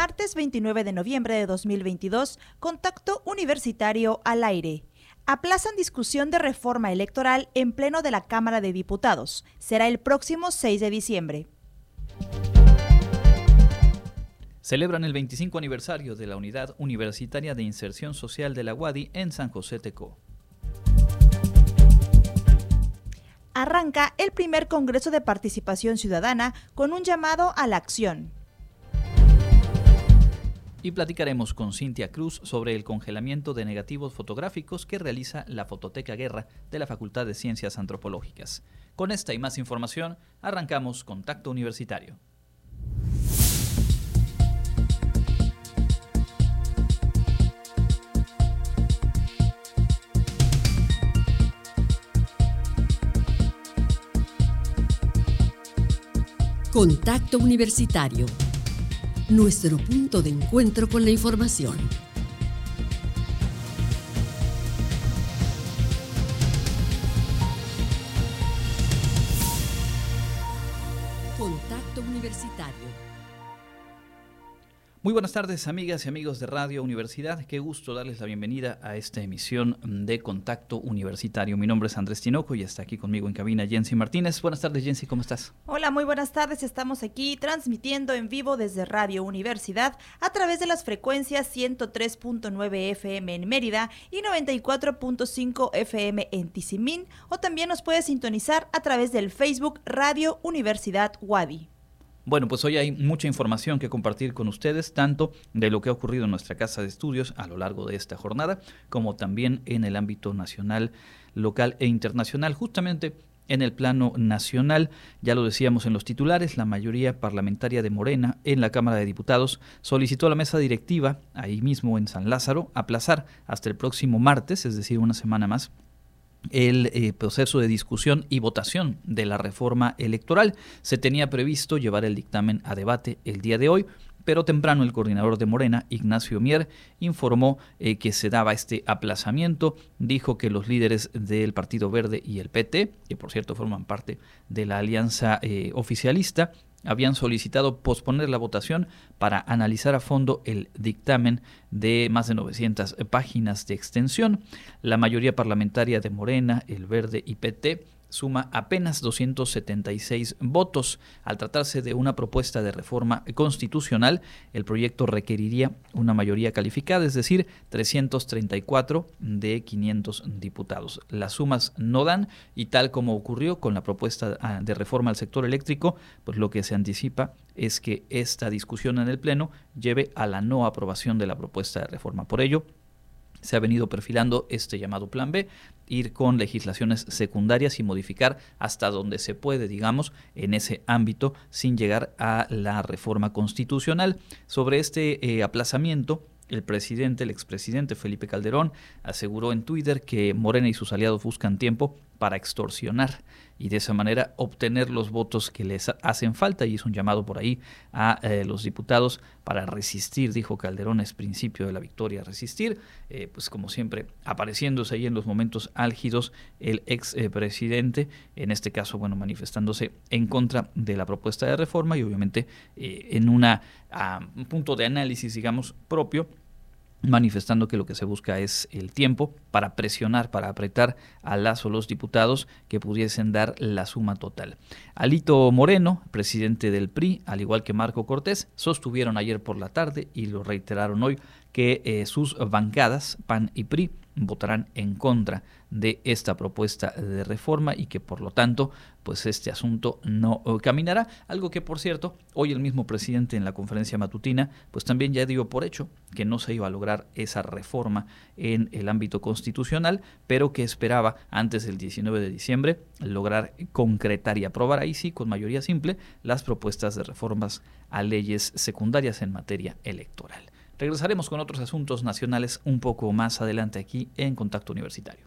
Martes 29 de noviembre de 2022, Contacto Universitario al aire. Aplazan discusión de reforma electoral en pleno de la Cámara de Diputados. Será el próximo 6 de diciembre. Celebran el 25 aniversario de la Unidad Universitaria de Inserción Social de la UADI en San José Tecó. Arranca el primer Congreso de Participación Ciudadana con un llamado a la acción y platicaremos con Cintia Cruz sobre el congelamiento de negativos fotográficos que realiza la Fototeca Guerra de la Facultad de Ciencias Antropológicas. Con esta y más información, arrancamos Contacto Universitario. Contacto Universitario nuestro punto de encuentro con la información. Muy buenas tardes, amigas y amigos de Radio Universidad. Qué gusto darles la bienvenida a esta emisión de Contacto Universitario. Mi nombre es Andrés Tinoco y está aquí conmigo en cabina Jensi Martínez. Buenas tardes, Jensi, ¿cómo estás? Hola, muy buenas tardes. Estamos aquí transmitiendo en vivo desde Radio Universidad a través de las frecuencias 103.9 FM en Mérida y 94.5 FM en Tizimín. O también nos puede sintonizar a través del Facebook Radio Universidad Wadi. Bueno, pues hoy hay mucha información que compartir con ustedes, tanto de lo que ha ocurrido en nuestra casa de estudios a lo largo de esta jornada, como también en el ámbito nacional, local e internacional. Justamente en el plano nacional, ya lo decíamos en los titulares, la mayoría parlamentaria de Morena en la Cámara de Diputados solicitó a la mesa directiva, ahí mismo en San Lázaro, aplazar hasta el próximo martes, es decir, una semana más, el eh, proceso de discusión y votación de la reforma electoral. Se tenía previsto llevar el dictamen a debate el día de hoy, pero temprano el coordinador de Morena, Ignacio Mier, informó eh, que se daba este aplazamiento. Dijo que los líderes del Partido Verde y el PT, que por cierto forman parte de la alianza eh, oficialista, habían solicitado posponer la votación para analizar a fondo el dictamen de más de 900 páginas de extensión. La mayoría parlamentaria de Morena, El Verde y PT suma apenas 276 votos. Al tratarse de una propuesta de reforma constitucional, el proyecto requeriría una mayoría calificada, es decir, 334 de 500 diputados. Las sumas no dan y tal como ocurrió con la propuesta ah, de reforma al sector eléctrico, pues lo que se anticipa es que esta discusión en el Pleno lleve a la no aprobación de la propuesta de reforma. Por ello, se ha venido perfilando este llamado Plan B, ir con legislaciones secundarias y modificar hasta donde se puede, digamos, en ese ámbito sin llegar a la reforma constitucional. Sobre este eh, aplazamiento, el presidente, el expresidente Felipe Calderón, aseguró en Twitter que Morena y sus aliados buscan tiempo para extorsionar y de esa manera obtener los votos que les hacen falta. Y es un llamado por ahí a eh, los diputados para resistir, dijo Calderón, es principio de la victoria, resistir, eh, pues como siempre apareciéndose ahí en los momentos álgidos el ex eh, presidente, en este caso, bueno, manifestándose en contra de la propuesta de reforma y obviamente en una, un punto de análisis, digamos, propio manifestando que lo que se busca es el tiempo para presionar, para apretar a las o los diputados que pudiesen dar la suma total. Alito Moreno, presidente del PRI, al igual que Marco Cortés, sostuvieron ayer por la tarde y lo reiteraron hoy que eh, sus bancadas, PAN y PRI, votarán en contra de esta propuesta de reforma y que por lo tanto pues este asunto no eh, caminará. Algo que por cierto hoy el mismo presidente en la conferencia matutina pues también ya dio por hecho que no se iba a lograr esa reforma en el ámbito constitucional pero que esperaba antes del 19 de diciembre lograr concretar y aprobar ahí sí con mayoría simple las propuestas de reformas a leyes secundarias en materia electoral Regresaremos con otros asuntos nacionales un poco más adelante aquí en Contacto Universitario.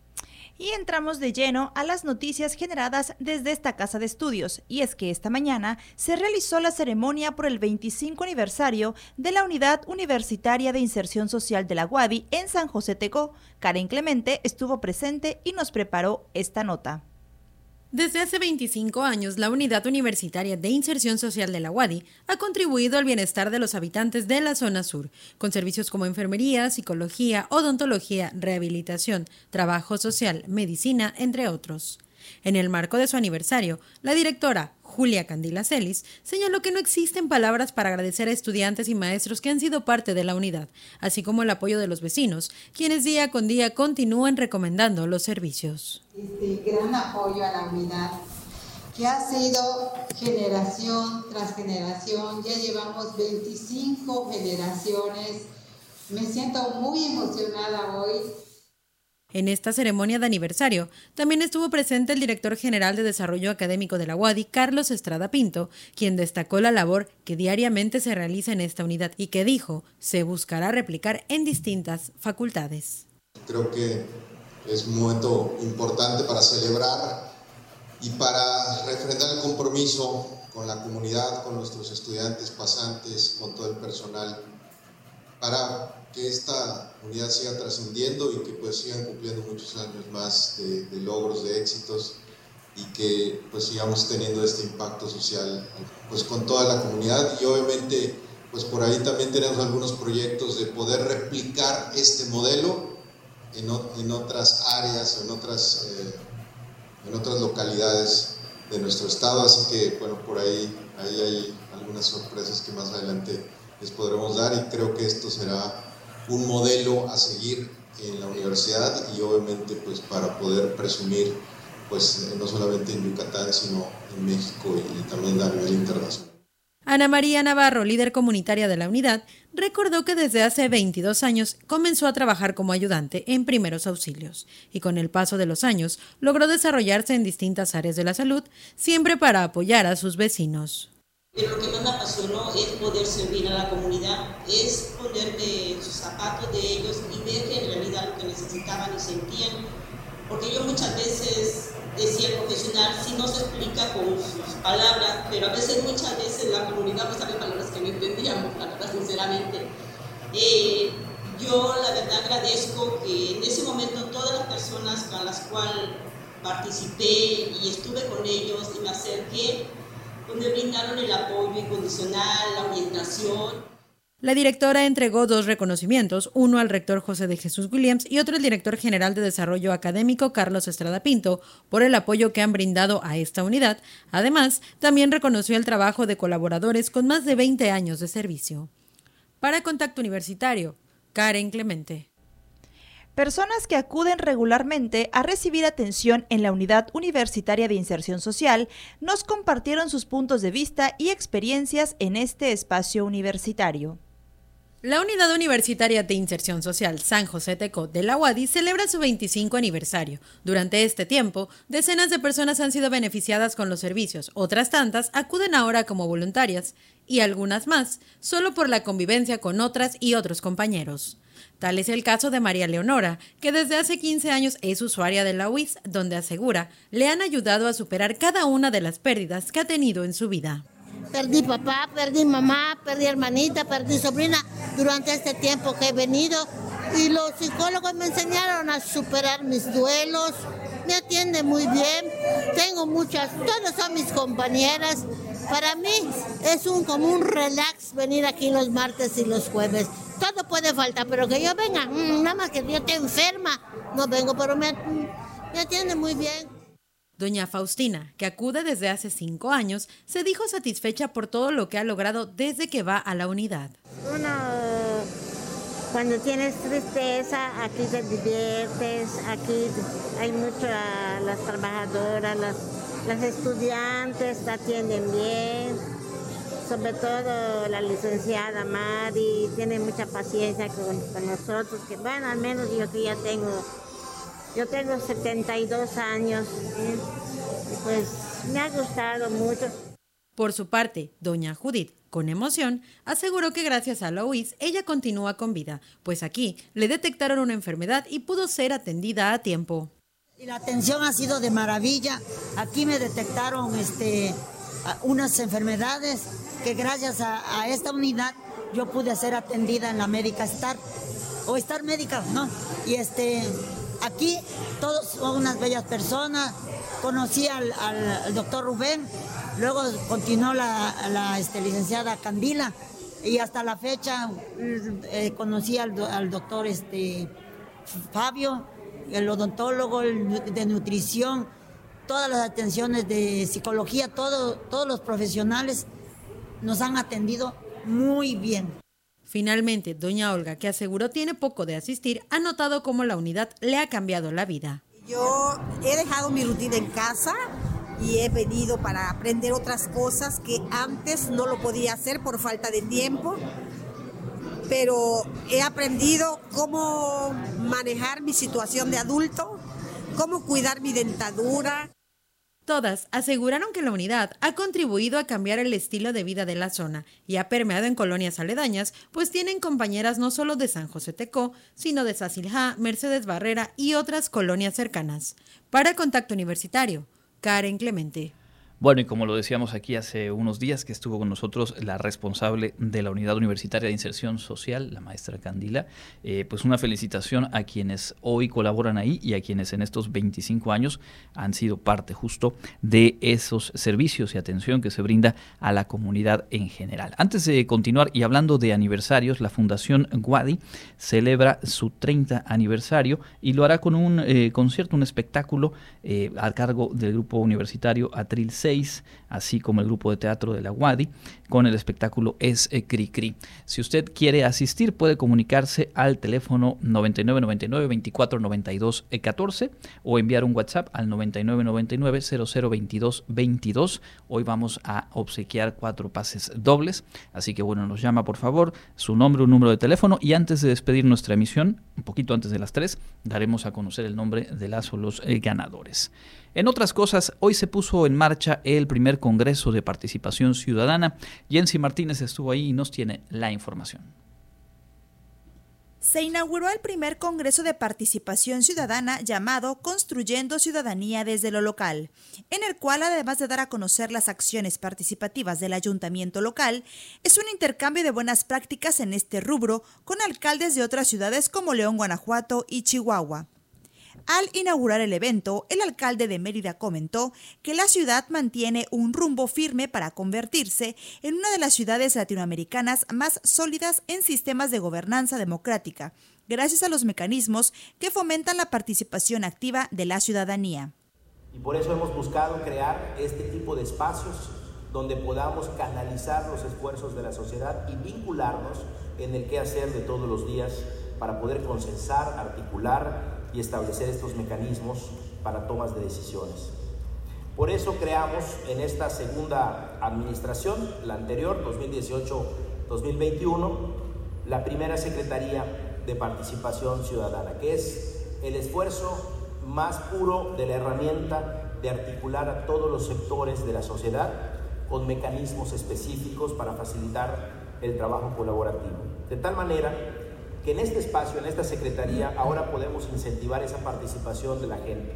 Y entramos de lleno a las noticias generadas desde esta casa de estudios. Y es que esta mañana se realizó la ceremonia por el 25 aniversario de la Unidad Universitaria de Inserción Social de la UADI en San José Tecó. Karen Clemente estuvo presente y nos preparó esta nota. Desde hace 25 años, la Unidad Universitaria de Inserción Social de la UADI ha contribuido al bienestar de los habitantes de la zona sur, con servicios como enfermería, psicología, odontología, rehabilitación, trabajo social, medicina, entre otros. En el marco de su aniversario, la directora Julia Candila Celis señaló que no existen palabras para agradecer a estudiantes y maestros que han sido parte de la unidad, así como el apoyo de los vecinos, quienes día con día continúan recomendando los servicios. Este gran apoyo a la unidad que ha sido generación tras generación, ya llevamos 25 generaciones. Me siento muy emocionada hoy en esta ceremonia de aniversario también estuvo presente el director general de Desarrollo Académico de la UADI, Carlos Estrada Pinto, quien destacó la labor que diariamente se realiza en esta unidad y que dijo se buscará replicar en distintas facultades. Creo que es un momento importante para celebrar y para refrendar el compromiso con la comunidad, con nuestros estudiantes, pasantes, con todo el personal, para que esta unidad siga trascendiendo y que pues sigan cumpliendo muchos años más de, logros, de éxitos y que pues sigamos teniendo este impacto social pues con toda la comunidad. Y obviamente pues por ahí también tenemos algunos proyectos de poder replicar este modelo en, en otras áreas, en otras, eh, en otras localidades de nuestro estado, así que bueno, por ahí, ahí hay algunas sorpresas que más adelante les podremos dar y creo que esto será un modelo a seguir en la universidad y obviamente pues para poder presumir pues no solamente en Yucatán sino en México y también a nivel internacional. Ana María Navarro, líder comunitaria de la unidad, recordó que desde hace 22 años comenzó a trabajar como ayudante en primeros auxilios y con el paso de los años logró desarrollarse en distintas áreas de la salud, siempre para apoyar a sus vecinos. Pero lo que más me apasionó es poder servir a la comunidad, es ponerme sus zapatos de ellos y ver que en realidad lo que necesitaban y sentían. Porque yo muchas veces decía el profesional, si no se explica con sus palabras, pero a veces, muchas veces la comunidad pues había palabras que no entendíamos, la verdad, sinceramente. Eh, yo la verdad agradezco que en ese momento todas las personas con las cuales participé y estuve con ellos y me acerqué, donde brindaron el apoyo incondicional, la orientación. La directora entregó dos reconocimientos, uno al rector José de Jesús Williams y otro al director general de Desarrollo Académico Carlos Estrada Pinto por el apoyo que han brindado a esta unidad. Además, también reconoció el trabajo de colaboradores con más de 20 años de servicio. Para Contacto Universitario, Karen Clemente. Personas que acuden regularmente a recibir atención en la Unidad Universitaria de Inserción Social nos compartieron sus puntos de vista y experiencias en este espacio universitario. La Unidad Universitaria de Inserción Social San José Teco de la UADI celebra su 25 aniversario. Durante este tiempo, decenas de personas han sido beneficiadas con los servicios, otras tantas acuden ahora como voluntarias y algunas más solo por la convivencia con otras y otros compañeros. Tal es el caso de María Leonora, que desde hace 15 años es usuaria de la UIS, donde asegura le han ayudado a superar cada una de las pérdidas que ha tenido en su vida. Perdí papá, perdí mamá, perdí hermanita, perdí sobrina durante este tiempo que he venido y los psicólogos me enseñaron a superar mis duelos, me atienden muy bien, tengo muchas, todas son mis compañeras. Para mí es un como un relax venir aquí los martes y los jueves todo puede faltar, pero que yo venga, mm, nada más que yo esté enferma, no vengo, pero me, me atiende muy bien. Doña Faustina, que acude desde hace cinco años, se dijo satisfecha por todo lo que ha logrado desde que va a la unidad. Uno, cuando tienes tristeza, aquí te diviertes, aquí hay muchas, las trabajadoras, las, las estudiantes te atienden bien sobre todo la licenciada Mari, tiene mucha paciencia con, nosotros, que bueno, al menos yo que ya tengo, yo tengo 72 años, pues me ha gustado mucho. Por su parte, doña Judith, con emoción, aseguró que gracias a la UIS ella continúa con vida, pues aquí le detectaron una enfermedad y pudo ser atendida a tiempo. Y la atención ha sido de maravilla. Aquí me detectaron este, unas enfermedades que gracias a, esta unidad yo pude ser atendida en la médica Star o Star Médica, ¿no? Y este, aquí todos son unas bellas personas, conocí al, doctor Rubén, luego continuó la, este, licenciada Candila y hasta la fecha eh, conocí al, doctor este, Fabio, el odontólogo de nutrición, todas las atenciones de psicología, todos los profesionales nos han atendido muy bien. Finalmente, doña Olga, que aseguró tiene poco de asistir, ha notado cómo la unidad le ha cambiado la vida. Yo he dejado mi rutina en casa y he venido para aprender otras cosas que antes no lo podía hacer por falta de tiempo, pero he aprendido cómo manejar mi situación de adulto, cómo cuidar mi dentadura. Todas aseguraron que la unidad ha contribuido a cambiar el estilo de vida de la zona y ha permeado en colonias aledañas, pues tienen compañeras no solo de San José Tecó, sino de Saciljá, Mercedes Barrera y otras colonias cercanas. Para Contacto Universitario, Karen Clemente. Bueno, y como lo decíamos aquí hace unos días que estuvo con nosotros la responsable de la Unidad Universitaria de Inserción Social, la maestra Candila, eh, pues una felicitación a quienes hoy colaboran ahí y a quienes en estos 25 años han sido parte justo de esos servicios y atención que se brinda a la comunidad en general. Antes de continuar y hablando de aniversarios, la Fundación Guadi celebra su 30 aniversario y lo hará con un eh, concierto, un espectáculo eh, a cargo del grupo universitario Atril 6 así como el grupo de teatro de la Wadi, con el espectáculo Es Cri Cri. Si usted quiere asistir, puede comunicarse al teléfono 9999 2492 14 o enviar un WhatsApp al 9999 0022 22. Hoy vamos a obsequiar cuatro pases dobles, así que bueno, nos llama por favor su nombre, un número de teléfono y antes de despedir nuestra emisión, un poquito antes de las 3, daremos a conocer el nombre de las o los eh, ganadores. En otras cosas, hoy se puso en marcha el primer Congreso de Participación Ciudadana. Jensi Martínez estuvo ahí y nos tiene la información. Se inauguró el primer Congreso de Participación Ciudadana llamado Construyendo Ciudadanía desde lo local, en el cual, además de dar a conocer las acciones participativas del ayuntamiento local, es un intercambio de buenas prácticas en este rubro con alcaldes de otras ciudades como León, Guanajuato y Chihuahua. Al inaugurar el evento, el alcalde de Mérida comentó que la ciudad mantiene un rumbo firme para convertirse en una de las ciudades latinoamericanas más sólidas en sistemas de gobernanza democrática, gracias a los mecanismos que fomentan la participación activa de la ciudadanía. Y por eso hemos buscado crear este tipo de espacios donde podamos canalizar los esfuerzos de la sociedad y vincularnos en el quehacer de todos los días para poder consensar, articular y establecer estos mecanismos para tomas de decisiones. Por eso creamos en esta segunda administración, la anterior, 2018-2021, la primera Secretaría de Participación Ciudadana, que es el esfuerzo más puro de la herramienta de articular a todos los sectores de la sociedad con mecanismos específicos para facilitar el trabajo colaborativo. De tal manera que en este espacio, en esta Secretaría, ahora podemos incentivar esa participación de la gente.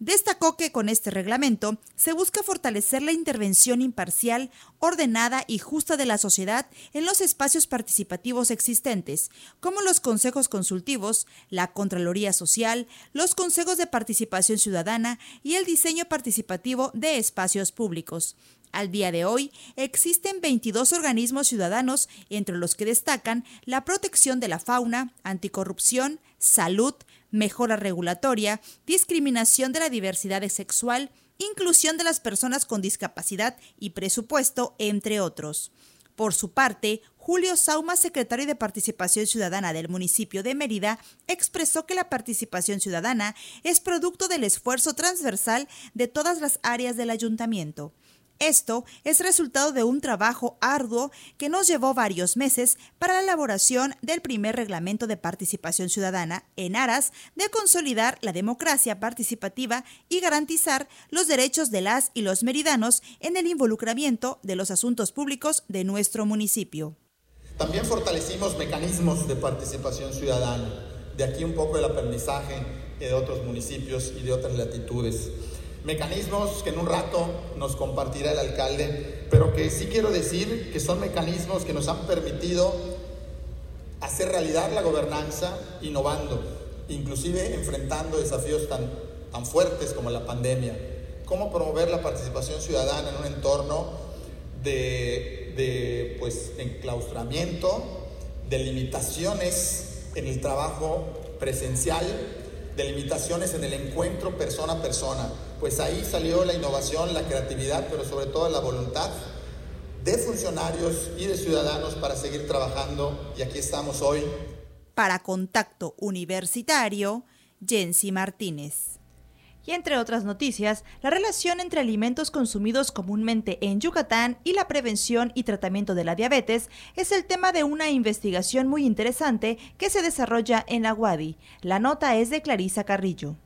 Destacó que con este reglamento se busca fortalecer la intervención imparcial, ordenada y justa de la sociedad en los espacios participativos existentes, como los consejos consultivos, la Contraloría Social, los consejos de participación ciudadana y el diseño participativo de espacios públicos. Al día de hoy existen 22 organismos ciudadanos, entre los que destacan la protección de la fauna, anticorrupción, salud, mejora regulatoria, discriminación de la diversidad sexual, inclusión de las personas con discapacidad y presupuesto, entre otros. Por su parte, Julio Sauma, secretario de Participación Ciudadana del municipio de Mérida, expresó que la participación ciudadana es producto del esfuerzo transversal de todas las áreas del ayuntamiento. Esto es resultado de un trabajo arduo que nos llevó varios meses para la elaboración del primer reglamento de participación ciudadana en aras de consolidar la democracia participativa y garantizar los derechos de las y los meridanos en el involucramiento de los asuntos públicos de nuestro municipio. También fortalecimos mecanismos de participación ciudadana, de aquí un poco el aprendizaje de otros municipios y de otras latitudes mecanismos que en un rato nos compartirá el alcalde, pero que sí quiero decir que son mecanismos que nos han permitido hacer realidad la gobernanza innovando, inclusive enfrentando desafíos tan, tan fuertes como la pandemia. cómo promover la participación ciudadana en un entorno de, de pues, enclaustramiento, de limitaciones en el trabajo presencial, de limitaciones en el encuentro persona a persona. Pues ahí salió la innovación, la creatividad, pero sobre todo la voluntad de funcionarios y de ciudadanos para seguir trabajando y aquí estamos hoy. Para Contacto Universitario, Jensi Martínez. Y entre otras noticias, la relación entre alimentos consumidos comúnmente en Yucatán y la prevención y tratamiento de la diabetes es el tema de una investigación muy interesante que se desarrolla en la UADI. La nota es de Clarisa Carrillo.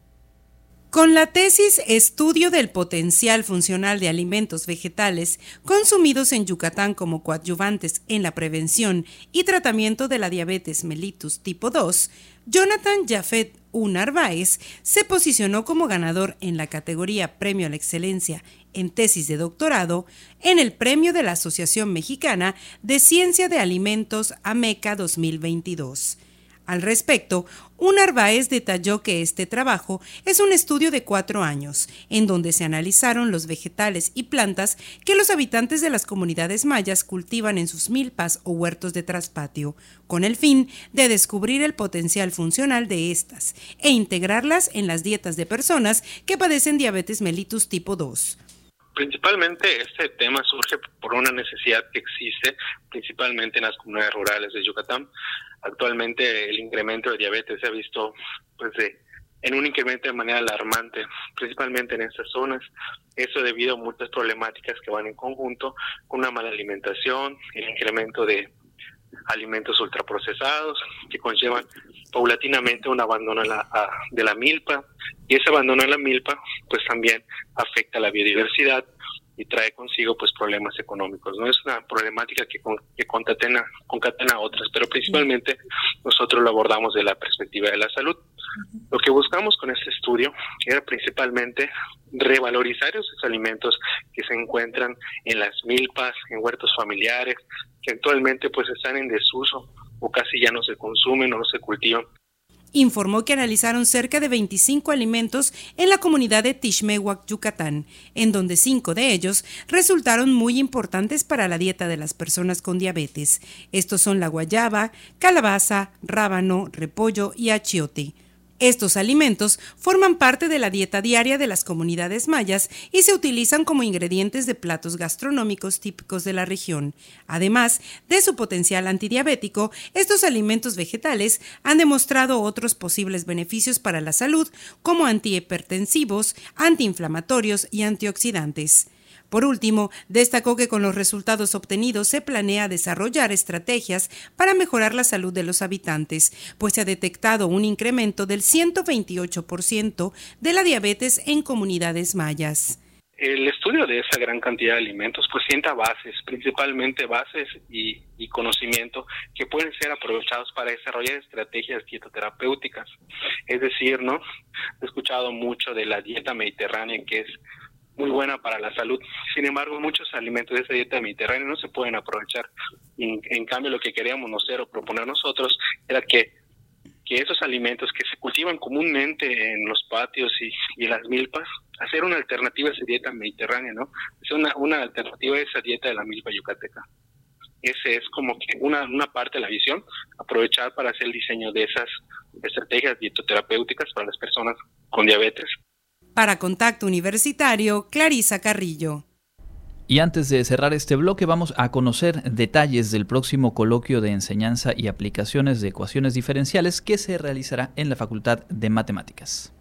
Con la tesis Estudio del potencial funcional de alimentos vegetales consumidos en Yucatán como coadyuvantes en la prevención y tratamiento de la diabetes mellitus tipo 2, Jonathan Jafet Unarváez se posicionó como ganador en la categoría Premio a la Excelencia en tesis de doctorado en el premio de la Asociación Mexicana de Ciencia de Alimentos AMECA 2022. Al respecto, un Arbaez detalló que este trabajo es un estudio de cuatro años, en donde se analizaron los vegetales y plantas que los habitantes de las comunidades mayas cultivan en sus milpas o huertos de traspatio, con el fin de descubrir el potencial funcional de estas e integrarlas en las dietas de personas que padecen diabetes mellitus tipo 2. Principalmente este tema surge por una necesidad que existe principalmente en las comunidades rurales de Yucatán. Actualmente el incremento de diabetes se ha visto pues en un incremento de manera alarmante, principalmente en estas zonas. Eso debido a muchas problemáticas que van en conjunto con una mala alimentación, el incremento de alimentos ultraprocesados que conllevan paulatinamente un abandono de la milpa y ese abandono de la milpa pues también afecta a la biodiversidad y trae consigo pues problemas económicos. No es una problemática que, que concatena, concatena otras, pero principalmente nosotros lo abordamos de la perspectiva de la salud. Lo que buscamos con este estudio era principalmente revalorizar esos alimentos que se encuentran en las milpas, en huertos familiares, que actualmente pues están en desuso o casi ya no se consumen o no se cultivan informó que analizaron cerca de 25 alimentos en la comunidad de Tishmehuac, Yucatán, en donde cinco de ellos resultaron muy importantes para la dieta de las personas con diabetes. Estos son la guayaba, calabaza, rábano, repollo y achiote. Estos alimentos forman parte de la dieta diaria de las comunidades mayas y se utilizan como ingredientes de platos gastronómicos típicos de la región. Además de su potencial antidiabético, estos alimentos vegetales han demostrado otros posibles beneficios para la salud como antihipertensivos, antiinflamatorios y antioxidantes. Por último, destacó que con los resultados obtenidos se planea desarrollar estrategias para mejorar la salud de los habitantes, pues se ha detectado un incremento del 128% de la diabetes en comunidades mayas. El estudio de esa gran cantidad de alimentos pues sienta bases, principalmente bases y, y, conocimiento que pueden ser aprovechados para desarrollar estrategias dietoterapéuticas. Es decir, ¿no? He escuchado mucho de la dieta mediterránea que es muy buena para la salud. Sin embargo, muchos alimentos de esa dieta mediterránea no se pueden aprovechar. En, cambio, lo que queríamos nosotros o proponer nosotros era que, que esos alimentos que se cultivan comúnmente en los patios y, en las milpas, hacer una alternativa a esa dieta mediterránea, ¿no? Es una, una alternativa a esa dieta de la milpa yucateca. Ese es como que una, una parte de la visión, aprovechar para hacer el diseño de esas estrategias dietoterapéuticas para las personas con diabetes. Para Contacto Universitario, Clarisa Carrillo. Y antes de cerrar este bloque vamos a conocer detalles del próximo coloquio de enseñanza y aplicaciones de ecuaciones diferenciales que se realizará en la Facultad de Matemáticas.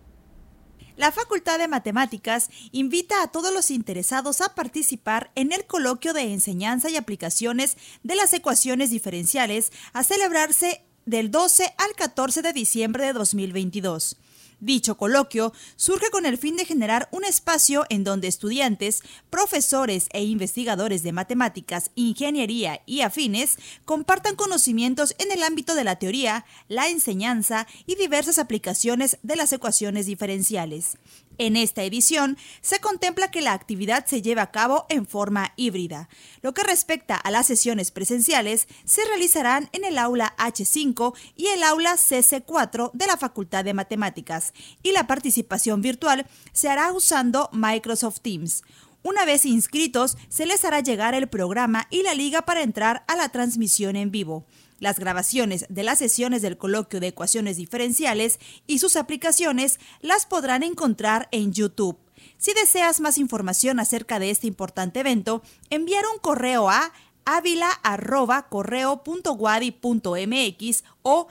La Facultad de Matemáticas invita a todos los interesados a participar en el coloquio de enseñanza y aplicaciones de las ecuaciones diferenciales a celebrarse del 12 al 14 de diciembre de 2022. Dicho coloquio surge con el fin de generar un espacio en donde estudiantes, profesores e investigadores de matemáticas, ingeniería y afines compartan conocimientos en el ámbito de la teoría, la enseñanza y diversas aplicaciones de las ecuaciones diferenciales. En esta edición se contempla que la actividad se lleve a cabo en forma híbrida. Lo que respecta a las sesiones presenciales, se realizarán en el aula H5 y el aula CC4 de la Facultad de Matemáticas, y la participación virtual se hará usando Microsoft Teams. Una vez inscritos, se les hará llegar el programa y la liga para entrar a la transmisión en vivo. Las grabaciones de las sesiones del coloquio de ecuaciones diferenciales y sus aplicaciones las podrán encontrar en YouTube. Si deseas más información acerca de este importante evento, enviar un correo a avila.correo.guadi.mx o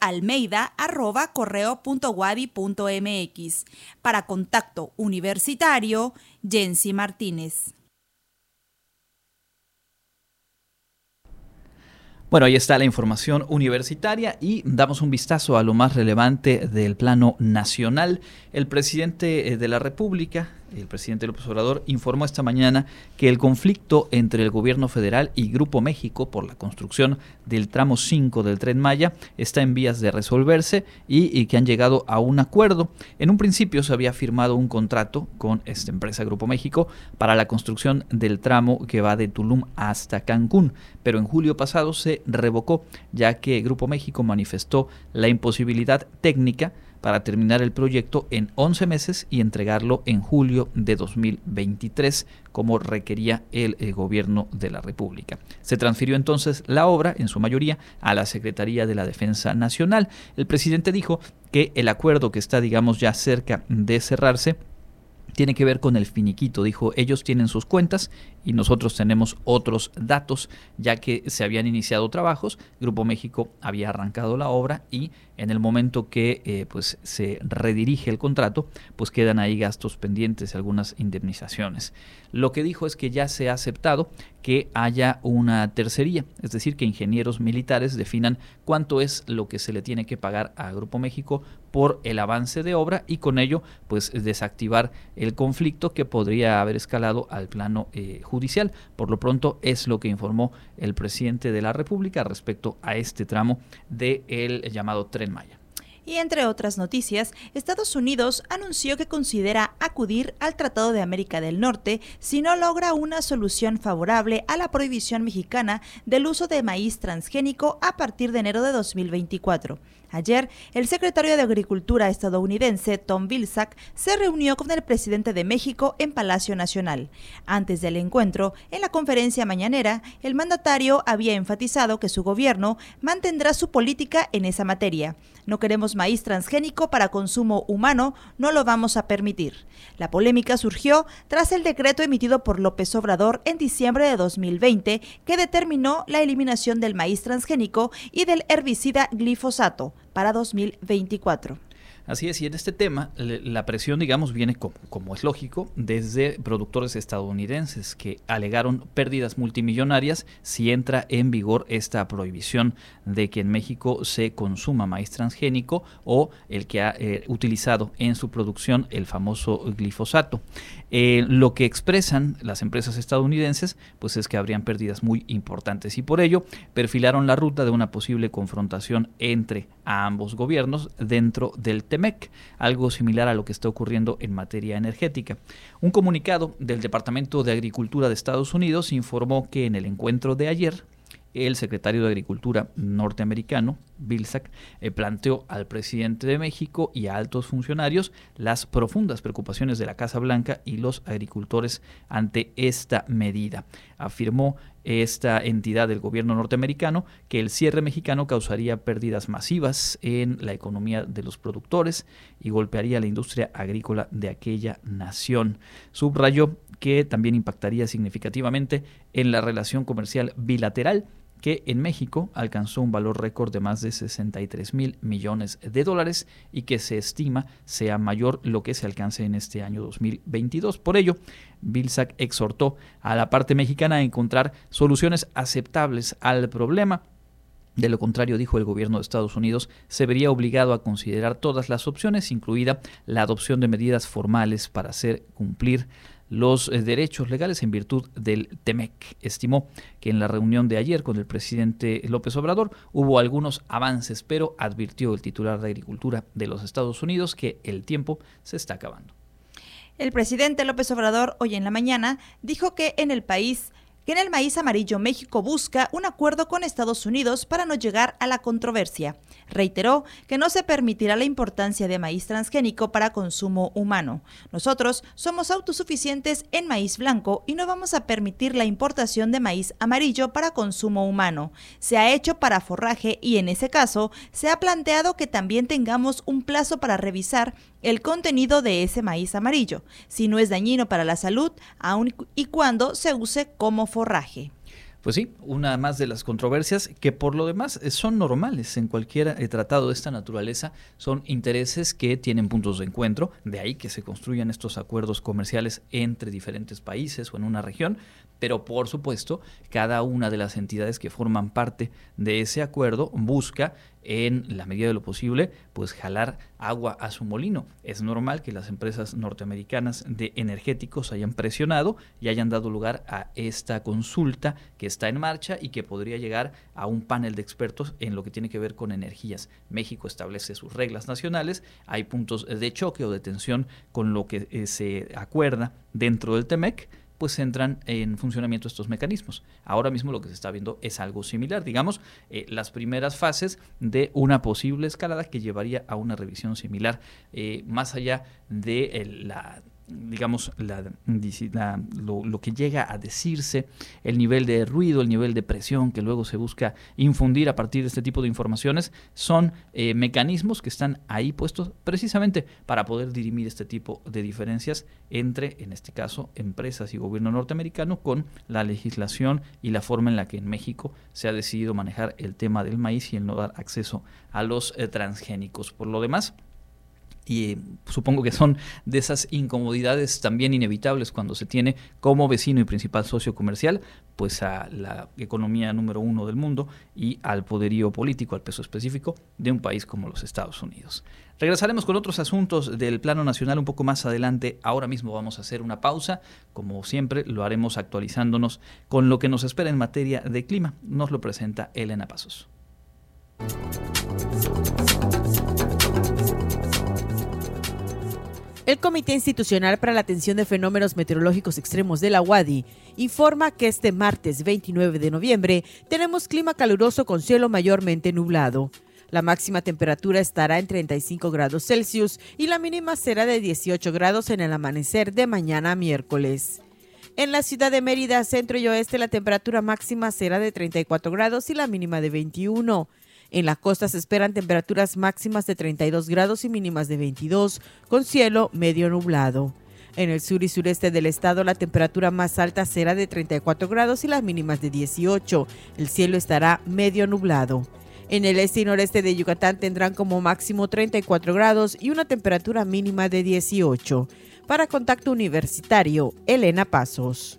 galmeida.correo.guadi.mx. Para contacto universitario, Jensi Martínez. Bueno, ahí está la información universitaria y damos un vistazo a lo más relevante del plano nacional. El presidente eh, de la República, el presidente López Obrador informó esta mañana que el conflicto entre el gobierno federal y Grupo México por la construcción del tramo 5 del tren Maya está en vías de resolverse y, que han llegado a un acuerdo. En un principio se había firmado un contrato con esta empresa Grupo México para la construcción del tramo que va de Tulum hasta Cancún, pero en julio pasado se revocó ya que Grupo México manifestó la imposibilidad técnica para terminar el proyecto en 11 meses y entregarlo en julio de 2023, como requería el, el, gobierno de la República. Se transfirió entonces la obra, en su mayoría, a la Secretaría de la Defensa Nacional. El presidente dijo que el acuerdo que está, digamos, ya cerca de cerrarse, tiene que ver con el finiquito. Dijo, ellos tienen sus cuentas y nosotros tenemos otros datos, ya que se habían iniciado trabajos, Grupo México había arrancado la obra y en el momento que eh, pues se redirige el contrato, pues quedan ahí gastos pendientes, algunas indemnizaciones. Lo que dijo es que ya se ha aceptado que haya una tercería, es decir, que ingenieros militares definan cuánto es lo que se le tiene que pagar a Grupo México por el avance de obra y con ello pues desactivar el conflicto que podría haber escalado al plano eh, judicial. Por lo pronto es lo que informó el presidente de la República respecto a este tramo del el llamado tren Maya. Y entre otras noticias, Estados Unidos anunció que considera acudir al Tratado de América del Norte si no logra una solución favorable a la prohibición mexicana del uso de maíz transgénico a partir de enero de 2024. Ayer, el secretario de Agricultura estadounidense Tom Vilsack se reunió con el presidente de México en Palacio Nacional. Antes del encuentro, en la conferencia mañanera, el mandatario había enfatizado que su gobierno mantendrá su política en esa materia. No queremos maíz transgénico para consumo humano, no lo vamos a permitir. La polémica surgió tras el decreto emitido por López Obrador en diciembre de 2020 que determinó la eliminación del maíz transgénico y del herbicida glifosato para 2024. Así es, y en este tema la presión, digamos, viene como, es lógico, desde productores estadounidenses que alegaron pérdidas multimillonarias si entra en vigor esta prohibición de que en México se consuma maíz transgénico o el que ha eh, utilizado en su producción el famoso glifosato. Eh, lo que expresan las empresas estadounidenses, pues es que habrían pérdidas muy importantes y por ello perfilaron la ruta de una posible confrontación entre ambos gobiernos dentro del Algo similar a lo que está ocurriendo en materia energética. Un comunicado del Departamento de Agricultura de Estados Unidos informó que en el encuentro de ayer, el secretario de Agricultura norteamericano, Vilsack, eh, planteó al presidente de México y a altos funcionarios las profundas preocupaciones de la Casa Blanca y los agricultores ante esta medida. Afirmó esta entidad del gobierno norteamericano que el cierre mexicano causaría pérdidas masivas en la economía de los productores y golpearía la industria agrícola de aquella nación. Subrayó que también impactaría significativamente en la relación comercial bilateral que en México alcanzó un valor récord de más de 63 mil millones de dólares y que se estima sea mayor lo que se alcance en este año 2022. Por ello, Vilsack exhortó a la parte mexicana a encontrar soluciones aceptables al problema. De lo contrario, dijo el gobierno de Estados Unidos, se vería obligado a considerar todas las opciones, incluida la adopción de medidas formales para hacer cumplir los eh, derechos legales en virtud del TEMEC. Estimó que en la reunión de ayer con el presidente López Obrador hubo algunos avances, pero advirtió el titular de Agricultura de los Estados Unidos que el tiempo se está acabando. El presidente López Obrador hoy en la mañana dijo que en el país en el maíz amarillo México busca un acuerdo con Estados Unidos para no llegar a la controversia. Reiteró que no se permitirá la importancia de maíz transgénico para consumo humano. Nosotros somos autosuficientes en maíz blanco y no vamos a permitir la importación de maíz amarillo para consumo humano. Se ha hecho para forraje y en ese caso se ha planteado que también tengamos un plazo para revisar el contenido de ese maíz amarillo, si no es dañino para la salud, aun y cuando se use como forraje. Pues sí, una más de las controversias que por lo demás eh, son normales en cualquier eh, tratado de esta naturaleza, son intereses que tienen puntos de encuentro, de ahí que se construyan estos acuerdos comerciales entre diferentes países o en una región, pero por supuesto cada una de las entidades que forman parte de ese acuerdo busca en la medida de lo posible, pues jalar agua a su molino. Es normal que las empresas norteamericanas de energéticos hayan presionado y hayan dado lugar a esta consulta que está en marcha y que podría llegar a un panel de expertos en lo que tiene que ver con energías. México establece sus reglas nacionales, hay puntos de choque o de tensión con lo que eh, se acuerda dentro del TEMEC pues entran en funcionamiento estos mecanismos. Ahora mismo lo que se está viendo es algo similar, digamos, eh, las primeras fases de una posible escalada que llevaría a una revisión similar, eh, más allá de la digamos, la, lo, que llega a decirse, el nivel de ruido, el nivel de presión que luego se busca infundir a partir de este tipo de informaciones, son eh, mecanismos que están ahí puestos precisamente para poder dirimir este tipo de diferencias entre, en este caso, empresas y gobierno norteamericano con la legislación y la forma en la que en México se ha decidido manejar el tema del maíz y el no dar acceso a los eh, transgénicos. Por lo demás, y supongo que son de esas incomodidades también inevitables cuando se tiene como vecino y principal socio comercial pues a la economía número uno del mundo y al poderío político, al peso específico de un país como los Estados Unidos. Regresaremos con otros asuntos del plano nacional un poco más adelante. Ahora mismo vamos a hacer una pausa. Como siempre, lo haremos actualizándonos con lo que nos espera en materia de clima. Nos lo presenta Elena Pasos. El Comité Institucional para la Atención de Fenómenos Meteorológicos Extremos de la UADI informa que este martes 29 de noviembre tenemos clima caluroso con cielo mayormente nublado. La máxima temperatura estará en 35 grados Celsius y la mínima será de 18 grados en el amanecer de mañana miércoles. En la ciudad de Mérida, centro y oeste, la temperatura máxima será de 34 grados y la mínima de 21. En la costa se esperan temperaturas máximas de 32 grados y mínimas de 22, con cielo medio nublado. En el sur y sureste del estado la temperatura más alta será de 34 grados y las mínimas de 18. El cielo estará medio nublado. En el este y noreste de Yucatán tendrán como máximo 34 grados y una temperatura mínima de 18. Para Contacto Universitario, Elena Pasos.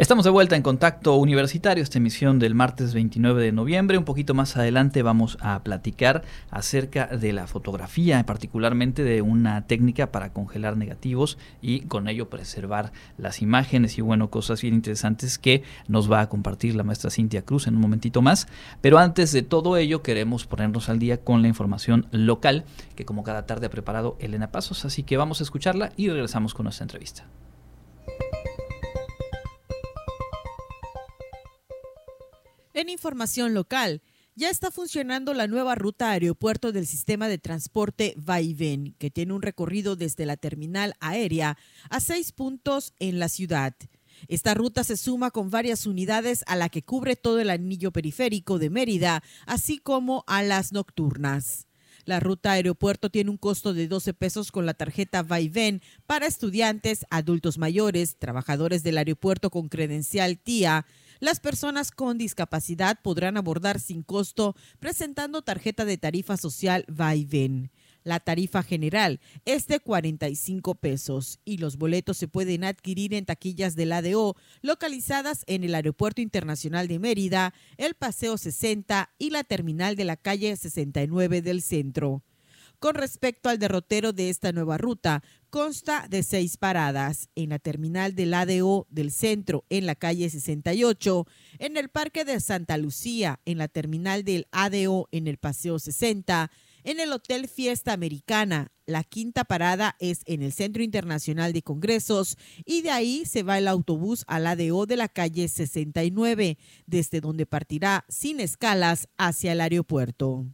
Estamos de vuelta en Contacto Universitario, esta emisión del martes 29 de noviembre. Un poquito más adelante vamos a platicar acerca de la fotografía, particularmente de una técnica para congelar negativos y con ello preservar las imágenes y bueno, cosas bien interesantes que nos va a compartir la maestra Cintia Cruz en un momentito más. Pero antes de todo ello queremos ponernos al día con la información local que como cada tarde ha preparado Elena Pasos, así que vamos a escucharla y regresamos con nuestra entrevista. En información local, ya está funcionando la nueva ruta aeropuerto del sistema de transporte Vaivén, que tiene un recorrido desde la terminal aérea a seis puntos en la ciudad. Esta ruta se suma con varias unidades a la que cubre todo el anillo periférico de Mérida, así como a las nocturnas. La ruta aeropuerto tiene un costo de 12 pesos con la tarjeta Vaivén para estudiantes, adultos mayores, trabajadores del aeropuerto con credencial TIA, las personas con discapacidad podrán abordar sin costo presentando tarjeta de tarifa social va La tarifa general es de 45 pesos y los boletos se pueden adquirir en taquillas del ADO localizadas en el Aeropuerto Internacional de Mérida, el Paseo 60 y la terminal de la calle 69 del centro. Con respecto al derrotero de esta nueva ruta, consta de seis paradas en la terminal del ADO del centro en la calle 68, en el Parque de Santa Lucía en la terminal del ADO en el Paseo 60, en el Hotel Fiesta Americana. La quinta parada es en el Centro Internacional de Congresos y de ahí se va el autobús al ADO de la calle 69, desde donde partirá sin escalas hacia el aeropuerto.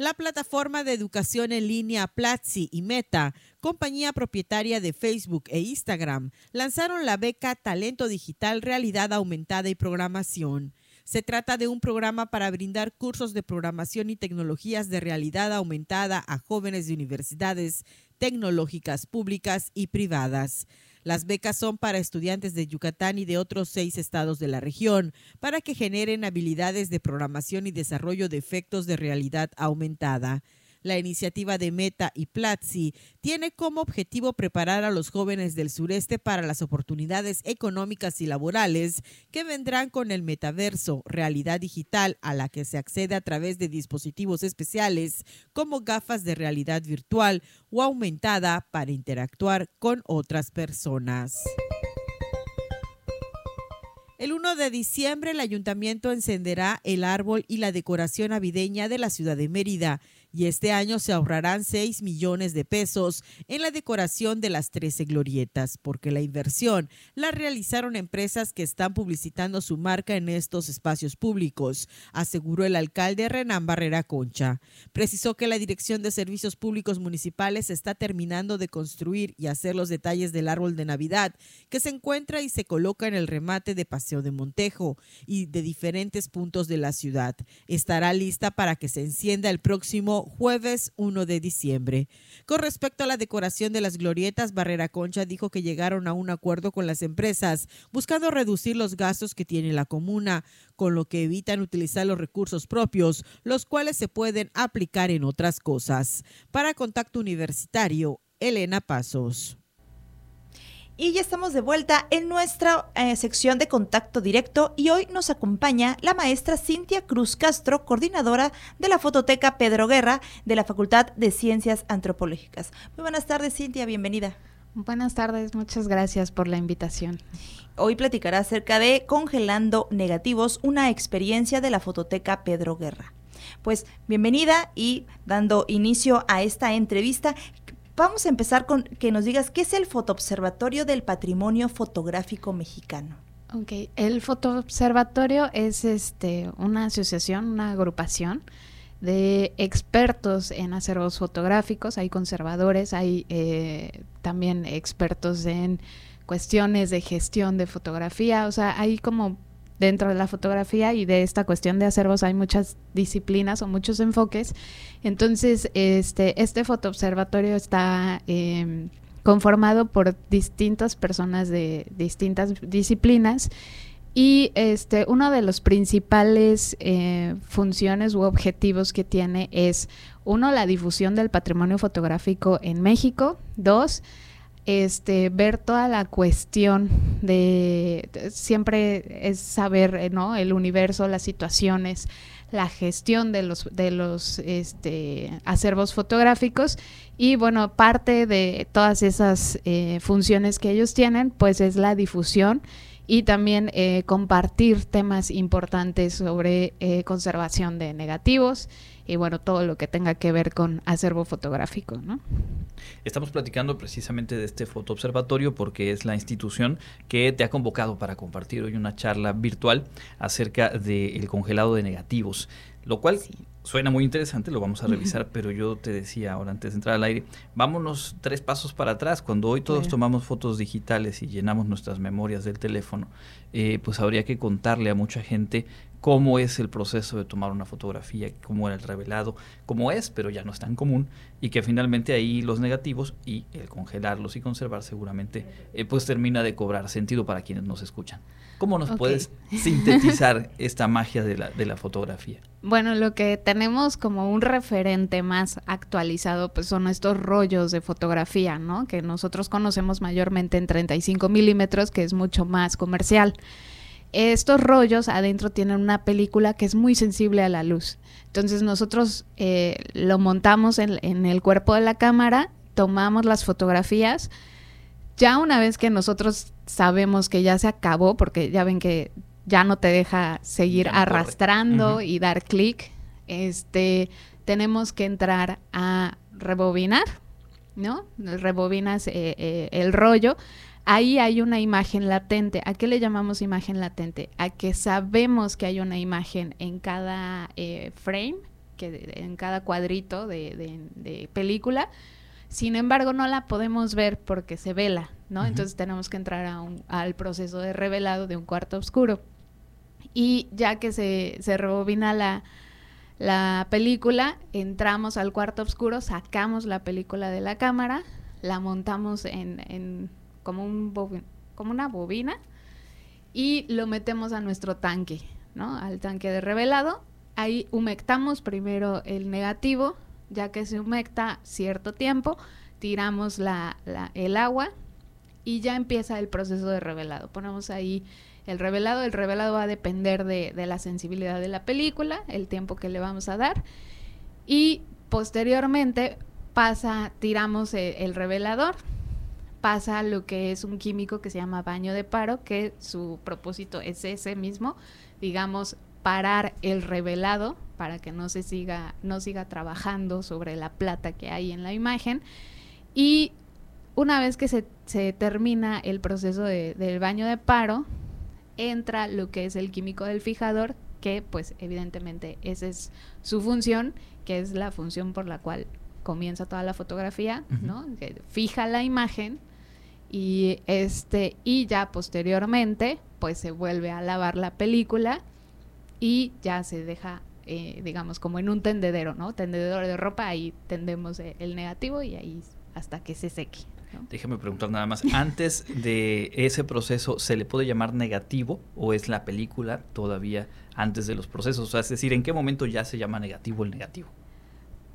La plataforma de educación en línea Platzi y Meta, compañía propietaria de Facebook e Instagram, lanzaron la beca Talento Digital Realidad Aumentada y Programación. Se trata de un programa para brindar cursos de programación y tecnologías de realidad aumentada a jóvenes de universidades tecnológicas públicas y privadas. Las becas son para estudiantes de Yucatán y de otros seis estados de la región, para que generen habilidades de programación y desarrollo de efectos de realidad aumentada. La iniciativa de Meta y Platzi tiene como objetivo preparar a los jóvenes del sureste para las oportunidades económicas y laborales que vendrán con el metaverso, realidad digital a la que se accede a través de dispositivos especiales como gafas de realidad virtual o aumentada para interactuar con otras personas. El 1 de diciembre el ayuntamiento encenderá el árbol y la decoración navideña de la ciudad de Mérida y este año se ahorrarán 6 millones de pesos en la decoración de las 13 glorietas, porque la inversión la realizaron empresas que están publicitando su marca en estos espacios públicos, aseguró el alcalde Renan Barrera Concha. Precisó que la Dirección de Servicios Públicos Municipales está terminando de construir y hacer los detalles del árbol de Navidad que se encuentra y se coloca en el remate de Paseo de Montejo y de diferentes puntos de la ciudad. Estará lista para que se encienda el próximo jueves 1 de diciembre. Con respecto a la decoración de las glorietas, Barrera Concha dijo que llegaron a un acuerdo con las empresas buscando reducir los gastos que tiene la comuna, con lo que evitan utilizar los recursos propios, los cuales se pueden aplicar en otras cosas. Para Contacto Universitario, Elena Pasos. Y ya estamos de vuelta en nuestra eh, sección de contacto directo y hoy nos acompaña la maestra Cintia Cruz Castro, coordinadora de la Fototeca Pedro Guerra de la Facultad de Ciencias Antropológicas. Muy buenas tardes, Cintia, bienvenida. Buenas tardes, muchas gracias por la invitación. Hoy platicará acerca de Congelando Negativos, una experiencia de la Fototeca Pedro Guerra. Pues bienvenida y dando inicio a esta entrevista, Vamos a empezar con que nos digas qué es el Fotoobservatorio del Patrimonio Fotográfico Mexicano. Ok, el Fotoobservatorio es este, una asociación, una agrupación de expertos en acervos fotográficos, hay conservadores, hay eh, también expertos en cuestiones de gestión de fotografía, o sea, hay como dentro de la fotografía y de esta cuestión de acervos hay muchas disciplinas o muchos enfoques. Entonces, este, este fotoobservatorio está em, conformado por distintas personas de distintas disciplinas y este, uno de los principales eh, funciones u objetivos que tiene es, uno, la difusión del patrimonio fotográfico en México, dos, este, ver toda la cuestión de, siempre es saber, eh. El universo, las situaciones, la gestión de los, de los este, acervos fotográficos y bueno, parte de todas esas eh, funciones que ellos tienen, pues es la difusión y también eh, compartir temas importantes sobre conservación de negativos y bueno, todo lo que tenga que ver con acervo fotográfico, ¿no? Estamos platicando precisamente de este fotoobservatorio porque es la institución que te ha convocado para compartir hoy una charla virtual acerca del congelado de negativos, lo cual suena muy interesante, lo vamos a revisar, pero yo te decía ahora antes de entrar al aire, vámonos tres pasos para atrás, cuando hoy todos tomamos fotos digitales y llenamos nuestras memorias del teléfono, eh, pues habría que contarle a mucha gente cómo es el proceso de tomar una fotografía, cómo era el revelado, cómo es, pero ya no es tan común, y que finalmente ahí los negativos y el congelarlos y conservar seguramente eh, pues termina de cobrar sentido para quienes nos escuchan. ¿Cómo nos puedes sintetizar esta magia de la, de la fotografía? Bueno, lo que tenemos como un referente más actualizado pues son estos rollos de fotografía, ¿no? Que nosotros conocemos mayormente en 35 milímetros, que es mucho más comercial. Estos rollos adentro tienen una película que es muy sensible a la luz. Entonces nosotros eh, lo montamos en, en, el cuerpo de la cámara, tomamos las fotografías. Ya una vez que nosotros sabemos que ya se acabó, porque ya ven que ya no te deja seguir arrastrando y dar clic, este, tenemos que entrar a rebobinar, ¿no? Rebobinas eh, eh, el rollo ahí hay una imagen latente. ¿A qué le llamamos imagen latente? A que sabemos que hay una imagen en cada eh, frame, que en cada cuadrito de, película. Sin embargo, no la podemos ver porque se vela, ¿no? Entonces tenemos que entrar a un, al proceso de revelado de un cuarto oscuro. Y ya que se, se rebobina la, la película, entramos al cuarto oscuro, sacamos la película de la cámara, la montamos en como, un como una bobina y lo metemos a nuestro tanque, ¿no? Al tanque de revelado. Ahí humectamos primero el negativo, ya que se humecta cierto tiempo, tiramos el agua y ya empieza el proceso de revelado. Ponemos ahí el revelado. El revelado va a depender de, la sensibilidad de la película, el tiempo que le vamos a dar. Y posteriormente pasa, tiramos el, el revelador, pasa lo que es un químico que se llama baño de paro, que su propósito es ese mismo, digamos, parar el revelado para que no se siga, no siga trabajando sobre la plata que hay en la imagen. Y una vez que se, se termina el proceso de, del baño de paro, entra lo que es el químico del fijador, que pues evidentemente esa es su función, que es la función por la cual comienza toda la fotografía, ¿no? Que fija la imagen y este y ya posteriormente pues se vuelve a lavar la película y ya se deja eh, digamos como en un tendedero no tendedero de ropa ahí tendemos eh, el negativo y ahí hasta que se seque Déjeme preguntar nada más, antes de ese proceso, ¿se le puede llamar negativo o es la película todavía antes de los procesos? O sea, es decir, ¿en qué momento ya se llama negativo el negativo?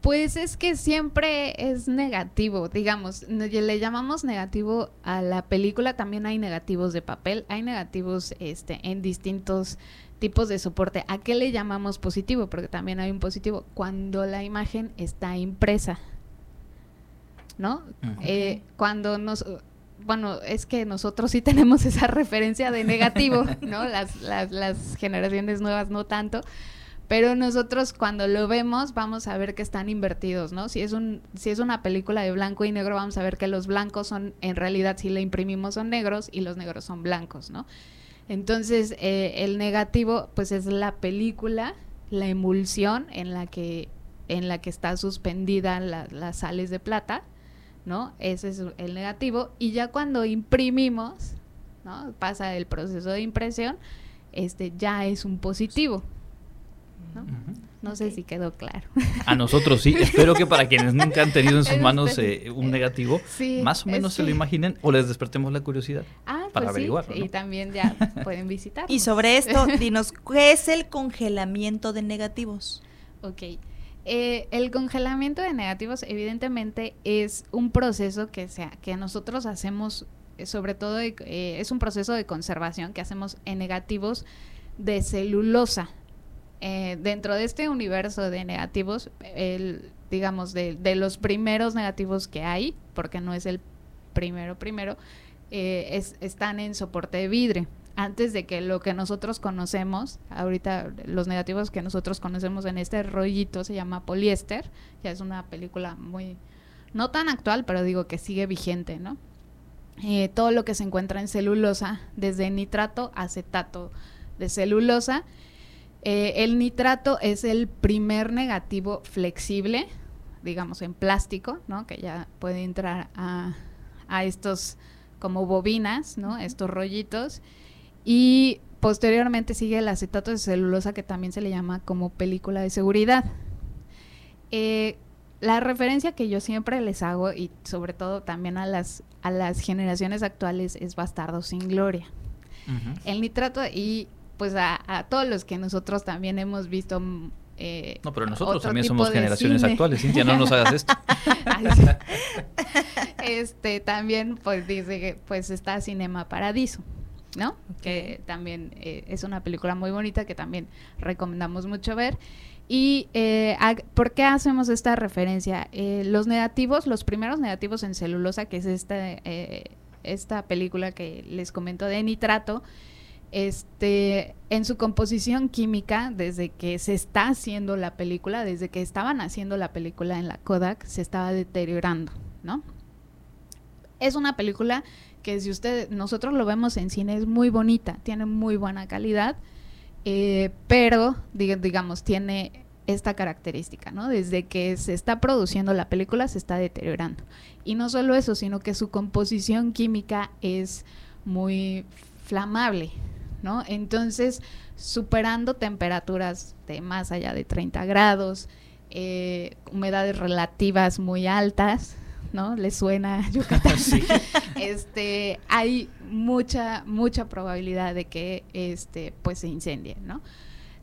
Pues es que siempre es negativo, digamos, le llamamos negativo a la película, también hay negativos de papel, hay negativos este, en distintos tipos de soporte. ¿A qué le llamamos positivo? Porque también hay un positivo cuando la imagen está impresa, ¿no? Eh, cuando nos bueno, es que nosotros sí tenemos esa referencia de negativo, ¿no? Las, las, las generaciones nuevas no tanto, pero nosotros cuando lo vemos vamos a ver que están invertidos, ¿no? Si es un si es una película de blanco y negro vamos a ver que los blancos son en realidad si le imprimimos son negros y los negros son blancos, ¿no? Entonces eh, el negativo pues es la película, la emulsión en la que en la que está suspendida las sales de plata, ¿no? Ese es el negativo y ya cuando imprimimos, ¿no? Pasa el proceso de impresión, este ya es un positivo. ¿No? sé si quedó claro. A nosotros sí. Espero que para quienes nunca han tenido en sus manos eh, un negativo, más o menos se lo imaginen o les despertemos la curiosidad ah, para pues averiguarlo. Y también ya pueden visitar. y sobre esto, dinos, ¿qué es el congelamiento de negativos? Ok. Eh, el congelamiento de negativos evidentemente es un proceso que, sea, que nosotros hacemos, eh, sobre todo es un proceso de conservación que hacemos en negativos de celulosa. Eh, dentro de este universo de negativos, el, digamos, de, los primeros negativos que hay, porque no es el primero primero, eh, están en soporte de vidrio. Antes de que lo que nosotros conocemos, ahorita los negativos que nosotros conocemos en este rollito se llama poliéster, ya es una película muy, no tan actual, pero digo que sigue vigente, ¿no? Eh, todo lo que se encuentra en celulosa, desde nitrato, acetato de celulosa, eh, el nitrato es el primer negativo flexible, digamos en plástico, ¿no? Que ya puede entrar a, estos como bobinas, ¿no? Estos rollitos. Y posteriormente sigue el acetato de celulosa que también se le llama como película de seguridad. Eh, la referencia que yo siempre les hago y sobre todo también a las, a las generaciones actuales es Bastardo sin Gloria. El nitrato y pues a, todos los que nosotros también hemos visto mm, eh, no, pero nosotros también somos generaciones actuales, Cintia, no nos hagas esto. este también pues dice que pues está Cinema Paradiso. ¿no? Que también eh, es una película muy bonita que también recomendamos mucho ver. ¿Y eh, por qué hacemos esta referencia? Eh, los negativos, los primeros negativos en celulosa, que es esta, esta película que les comento de nitrato, este, en su composición química, desde que se está haciendo la película, desde que estaban haciendo la película en la Kodak, se estaba deteriorando, ¿no? Es una película que si usted, nosotros lo vemos en cine, es muy bonita, tiene muy buena calidad, eh, pero digamos, tiene esta característica, ¿no? Desde que se está produciendo la película se está deteriorando. Y no solo eso, sino que su composición química es muy flamable, ¿no? Entonces, superando temperaturas de más allá de 30 grados, eh, humedades relativas muy altas, ¿no? Le suena Yucatán. Este, hay mucha, mucha probabilidad de que este, pues se incendie, ¿no?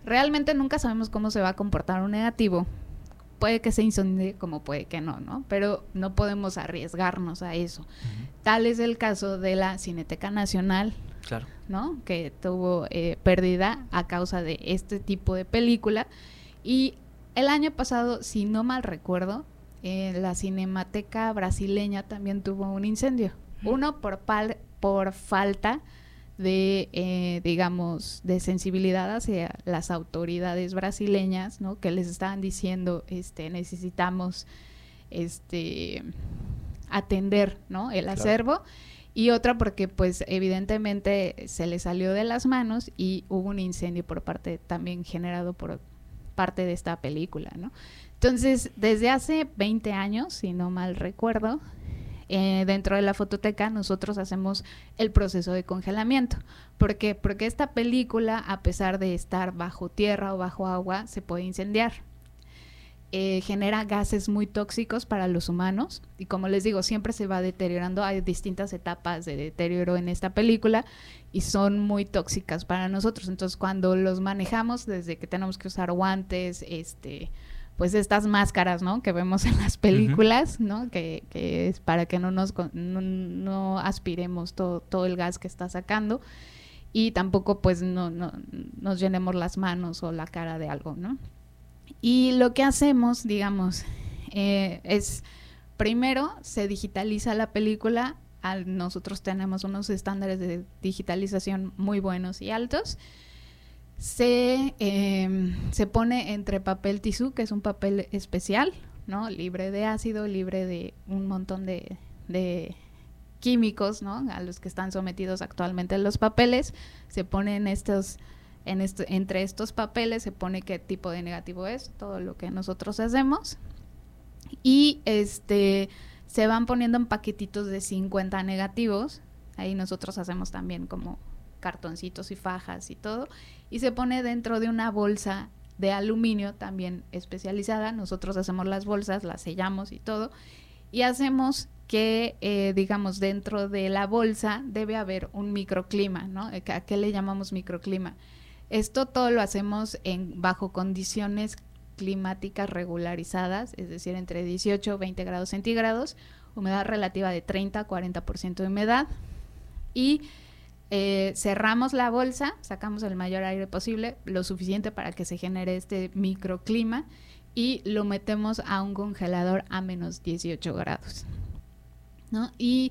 Realmente nunca sabemos cómo se va a comportar un negativo. Puede que se incendie como puede que no, ¿no? Pero no podemos arriesgarnos a eso. Tal es el caso de la Cineteca Nacional, claro. ¿no? Que tuvo eh, pérdida a causa de este tipo de película. Y el año pasado, si no mal recuerdo, la Cinemateca brasileña también tuvo un incendio. Uno por, por falta de, eh, digamos, de sensibilidad hacia las autoridades brasileñas, ¿no? Que les estaban diciendo, este, necesitamos, este, atender, ¿no? El acervo. Y otra porque, pues, evidentemente se le salió de las manos y hubo un incendio por parte, también generado por parte de esta película, ¿no? Entonces, desde hace 20 años, si no mal recuerdo, eh, dentro de la fototeca nosotros hacemos el proceso de congelamiento. ¿Por qué? Porque esta película, a pesar de estar bajo tierra o bajo agua, se puede incendiar. Eh, genera gases muy tóxicos para los humanos y como les digo, siempre se va deteriorando, hay distintas etapas de deterioro en esta película y son muy tóxicas para nosotros. Entonces cuando los manejamos, desde que tenemos que usar guantes, este, pues estas máscaras, ¿no? Que vemos en las películas, ¿no? Que, que, es para que no nos no, aspiremos todo, todo, el gas que está sacando y tampoco pues no, no, nos llenemos las manos o la cara de algo, ¿no? Y lo que hacemos, digamos, eh, es primero se digitaliza la película, nosotros tenemos unos estándares de digitalización muy buenos y altos, se, eh, se pone entre papel tisú, que es un papel especial, ¿no? Libre de ácido, libre de un montón de, de químicos, ¿no? A los que están sometidos actualmente los papeles, se ponen estos, en entre estos papeles se pone qué tipo de negativo es, todo lo que nosotros hacemos, y este se van poniendo en paquetitos de 50 negativos, ahí nosotros hacemos también como cartoncitos y fajas y todo, y se pone dentro de una bolsa de aluminio también especializada. Nosotros hacemos las bolsas, las sellamos y todo, y hacemos que, eh, digamos, dentro de la bolsa debe haber un microclima, ¿no? ¿A qué le llamamos microclima? Esto todo lo hacemos en, bajo condiciones climáticas regularizadas, es decir, entre 18 y 20 grados centígrados, humedad relativa de 30 a 40% de humedad y eh, cerramos la bolsa, sacamos el mayor aire posible, lo suficiente para que se genere este microclima y lo metemos a un congelador a menos 18 grados. Y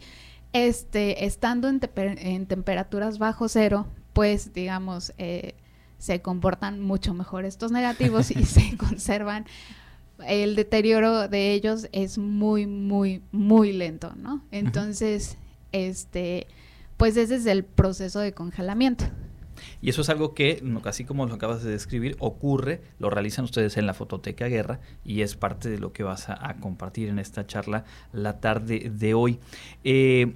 este, estando en, temperaturas bajo cero, pues digamos, eh, se comportan mucho mejor estos negativos y se conservan. El deterioro de ellos es muy, muy, muy lento, ¿no? Entonces, este pues ese es el proceso de congelamiento. Y eso es algo que, así como lo acabas de describir, ocurre, lo realizan ustedes en la Fototeca Guerra y es parte de lo que vas a, compartir en esta charla la tarde de hoy. Eh,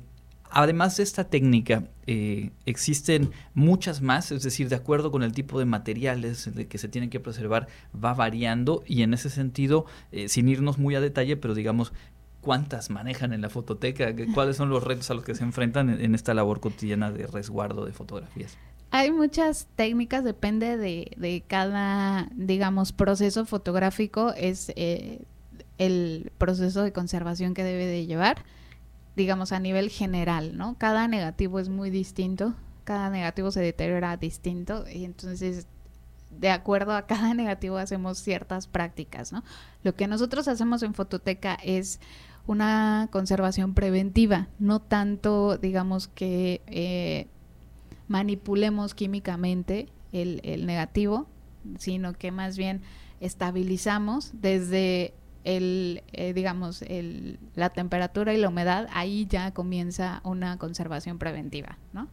además de esta técnica, eh, existen muchas más, es decir, de acuerdo con el tipo de materiales de que se tienen que preservar, va variando y en ese sentido, eh, sin irnos muy a detalle, pero digamos, cuántas manejan en la fototeca, cuáles son los retos a los que se enfrentan en, esta labor cotidiana de resguardo de fotografías. Hay muchas técnicas, depende de, cada, digamos, proceso fotográfico, es eh, el proceso de conservación que debe de llevar, digamos, a nivel general, ¿no? Cada negativo es muy distinto, cada negativo se deteriora distinto y entonces de acuerdo a cada negativo hacemos ciertas prácticas, ¿no? Lo que nosotros hacemos en Fototeca es una conservación preventiva, no tanto, digamos, que eh, manipulemos químicamente el, el negativo, sino que más bien estabilizamos desde el, eh, digamos, el, la temperatura y la humedad, ahí ya comienza una conservación preventiva, ¿no?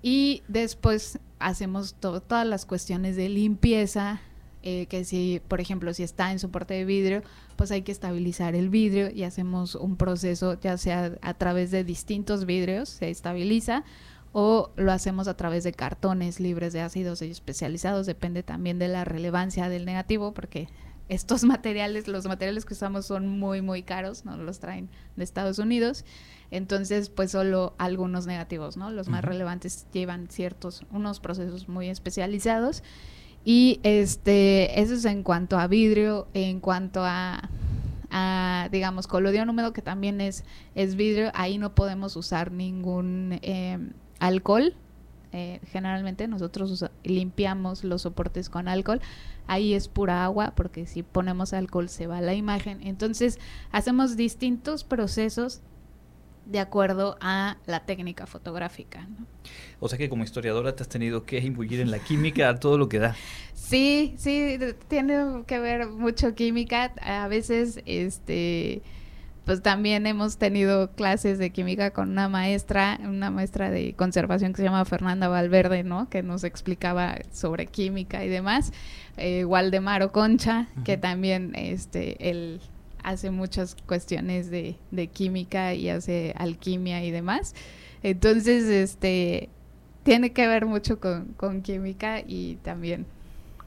Y después hacemos todas las cuestiones de limpieza, eh, que si, por ejemplo, si está en soporte de vidrio, pues hay que estabilizar el vidrio y hacemos un proceso, ya sea a través de distintos vidrios, se estabiliza, o lo hacemos a través de cartones libres de ácidos especializados, depende también de la relevancia del negativo, porque estos materiales, los materiales que usamos son muy, muy caros, no los traen de Estados Unidos, entonces pues solo algunos negativos, ¿no? Los más relevantes llevan ciertos, unos procesos muy especializados. Y este, eso es en cuanto a vidrio, en cuanto a, a digamos, colodión húmedo, que también es, es vidrio, ahí no podemos usar ningún eh, alcohol. Eh, generalmente nosotros limpiamos los soportes con alcohol. Ahí es pura agua porque si ponemos alcohol se va la imagen. Entonces hacemos distintos procesos de acuerdo a la técnica fotográfica. O sea que como historiadora te has tenido que imbuir en la química a todo lo que da. Sí, sí, tiene que ver mucho química. A veces, este pues también hemos tenido clases de química con una maestra, una maestra de conservación que se llama Fernanda Valverde, ¿no? Que nos explicaba sobre química y demás. Eh, Waldemaro Concha, que también este, él hace muchas cuestiones de, de química y hace alquimia y demás. Entonces, este, tiene que ver mucho con, con química y también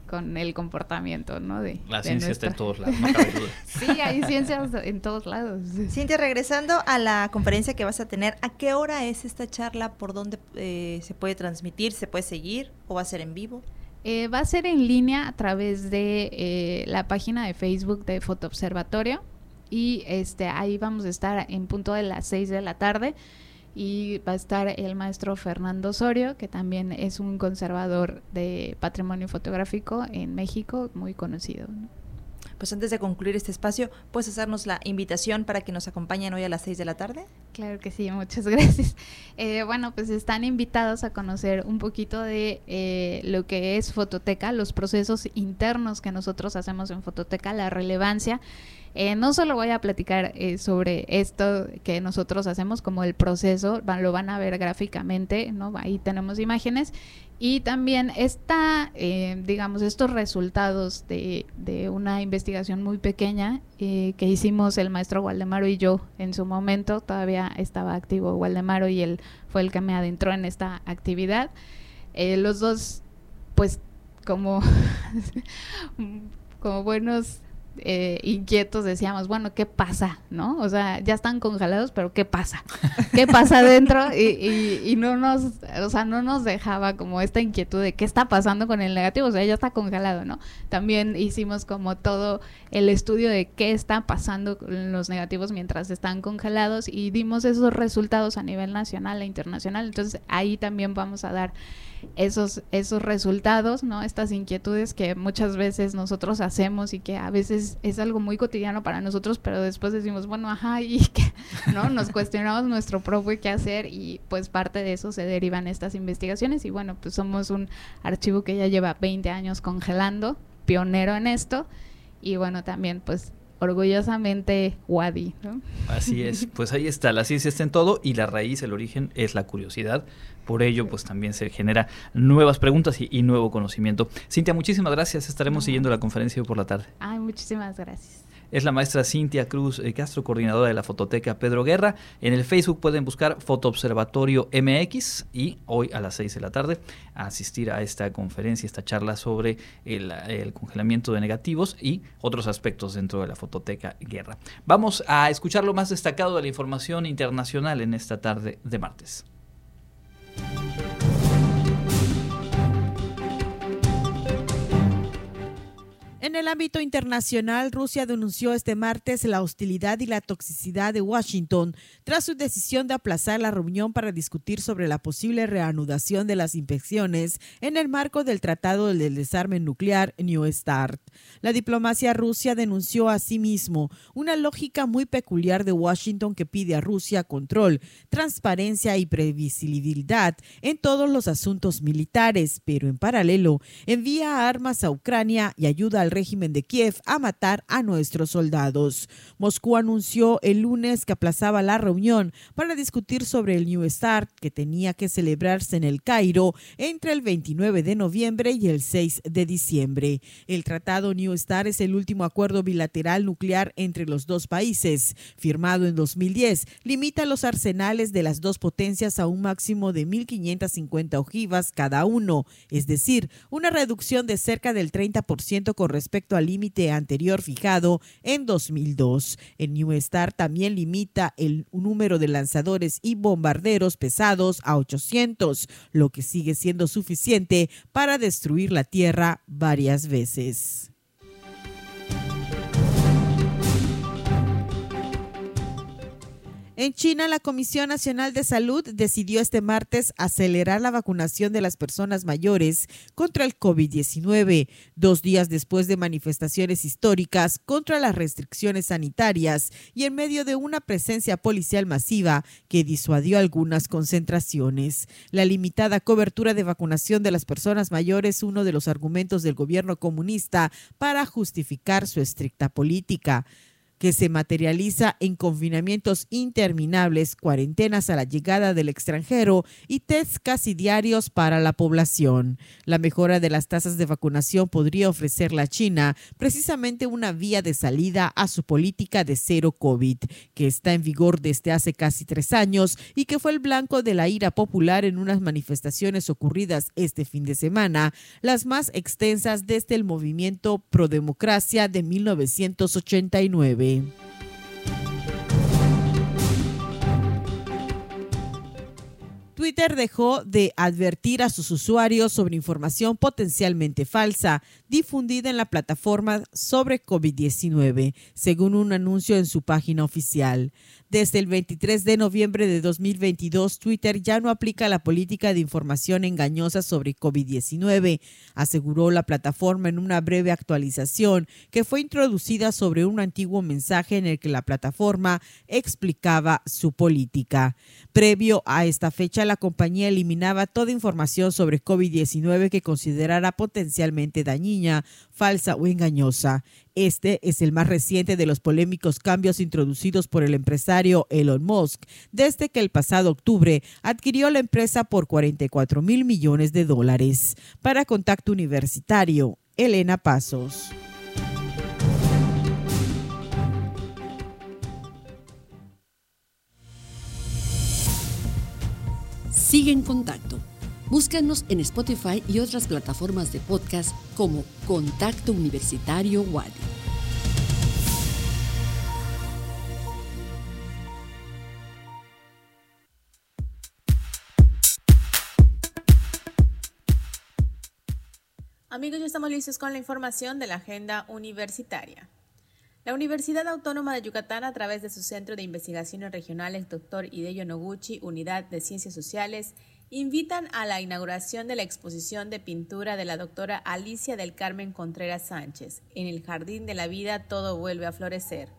con el comportamiento, ¿no? De, la ciencia está en todos lados, no sí, hay ciencias en todos lados. Cintia, regresando a la conferencia que vas a tener, ¿a qué hora es esta charla? ¿Por dónde eh, se puede transmitir? ¿Se puede seguir? ¿O va a ser en vivo? Eh, va a ser en línea a través de eh, la página de Facebook de Foto Observatorio y este ahí vamos a estar en punto de las 6 de la tarde y va a estar el maestro Fernando Osorio, que también es un conservador de patrimonio fotográfico en México, muy conocido. Pues antes de concluir este espacio, ¿puedes hacernos la invitación para que nos acompañen hoy a las 6 de la tarde? Claro que sí, muchas gracias. Eh, bueno, pues están invitados a conocer un poquito de eh, lo que es Fototeca, los procesos internos que nosotros hacemos en Fototeca, la relevancia eh, no solo voy a platicar eh, sobre esto que nosotros hacemos como el proceso, lo van a ver gráficamente, ¿no? Ahí tenemos imágenes. Y también está, eh, digamos, estos resultados de, de, una investigación muy pequeña que hicimos el maestro Waldemaro y yo en su momento, todavía estaba activo Waldemaro y él fue el que me adentró en esta actividad. los dos, pues, como, como buenos eh, inquietos decíamos, bueno, ¿qué pasa? ¿No? O sea, ya están congelados, pero ¿qué pasa? ¿Qué pasa adentro? Y, y, no nos, o sea, no nos dejaba como esta inquietud de qué está pasando con el negativo, o sea, ya está congelado, ¿no? También hicimos como todo el estudio de qué está pasando con los negativos mientras están congelados y dimos esos resultados a nivel nacional e internacional. Entonces, ahí también vamos a dar esos, esos resultados, ¿no? Estas inquietudes que muchas veces nosotros hacemos y que a veces es algo muy cotidiano para nosotros, pero después decimos, bueno, ajá, y que, ¿no? Nos cuestionamos nuestro propio qué hacer y pues parte de eso se derivan estas investigaciones y bueno, pues somos un archivo que ya lleva 20 años congelando, pionero en esto y bueno, también pues orgullosamente Wadi. ¿no? Así es, pues ahí está, la ciencia está en todo y la raíz, el origen es la curiosidad. Por ello, pues también se genera nuevas preguntas y, nuevo conocimiento. Cintia, muchísimas gracias. Estaremos siguiendo la conferencia hoy por la tarde. Ay, muchísimas gracias. Es la maestra Cintia Cruz eh, Castro, coordinadora de la Fototeca Pedro Guerra. En el Facebook pueden buscar Foto Observatorio MX y hoy a las 6 de la tarde asistir a esta conferencia, esta charla sobre el, el congelamiento de negativos y otros aspectos dentro de la Fototeca Guerra. Vamos a escuchar lo más destacado de la información internacional en esta tarde de martes. En el ámbito internacional, Rusia denunció este martes la hostilidad y la toxicidad de Washington tras su decisión de aplazar la reunión para discutir sobre la posible reanudación de las inspecciones en el marco del Tratado del Desarme Nuclear New START. La diplomacia rusa denunció asimismo una lógica muy peculiar de Washington que pide a Rusia control, transparencia y previsibilidad en todos los asuntos militares, pero en paralelo envía armas a Ucrania y ayuda a régimen de Kiev a matar a nuestros soldados. Moscú anunció el lunes que aplazaba la reunión para discutir sobre el New START que tenía que celebrarse en el Cairo entre el 29 de noviembre y el 6 de diciembre. El tratado New START es el último acuerdo bilateral nuclear entre los dos países. Firmado en 2010, limita los arsenales de las dos potencias a un máximo de 1.550 ojivas cada uno, es decir, una reducción de cerca del 30% con al límite anterior fijado en 2002. El New Star también limita el número de lanzadores y bombarderos pesados a 800, lo que sigue siendo suficiente para destruir la Tierra varias veces. En China, la Comisión Nacional de Salud decidió este martes acelerar la vacunación de las personas mayores contra el COVID-19, dos días después de manifestaciones históricas contra las restricciones sanitarias y en medio de una presencia policial masiva que disuadió algunas concentraciones. La limitada cobertura de vacunación de las personas mayores es uno de los argumentos del gobierno comunista para justificar su estricta política que se materializa en confinamientos interminables, cuarentenas a la llegada del extranjero y tests casi diarios para la población. La mejora de las tasas de vacunación podría ofrecer la China precisamente una vía de salida a su política de cero COVID, que está en vigor desde hace casi tres años y que fue el blanco de la ira popular en unas manifestaciones ocurridas este fin de semana, las más extensas desde el movimiento pro democracia de 1989. baby. Twitter dejó de advertir a sus usuarios sobre información potencialmente falsa difundida en la plataforma sobre COVID-19, según un anuncio en su página oficial. Desde el 23 de noviembre de 2022, Twitter ya no aplica la política de información engañosa sobre COVID-19, aseguró la plataforma en una breve actualización que fue introducida sobre un antiguo mensaje en el que la plataforma explicaba su política. Previo a esta fecha, la compañía eliminaba toda información sobre COVID-19 que considerara potencialmente dañina, falsa o engañosa. Este es el más reciente de los polémicos cambios introducidos por el empresario Elon Musk desde que el pasado octubre adquirió la empresa por 44 mil millones de dólares. Para Contacto Universitario, Elena Pasos. Sigue en contacto Búscanos en Spotify y otras plataformas de podcast como Contacto Universitario Wadi. Amigos, ya estamos listos con la información de la agenda universitaria. La Universidad Autónoma de Yucatán, a través de su Centro de Investigaciones Regionales Dr. Hideo Noguchi, Unidad de Ciencias Sociales, invitan a la inauguración de la exposición de pintura de la doctora Alicia del Carmen Contreras Sánchez. En el Jardín de la Vida todo vuelve a florecer.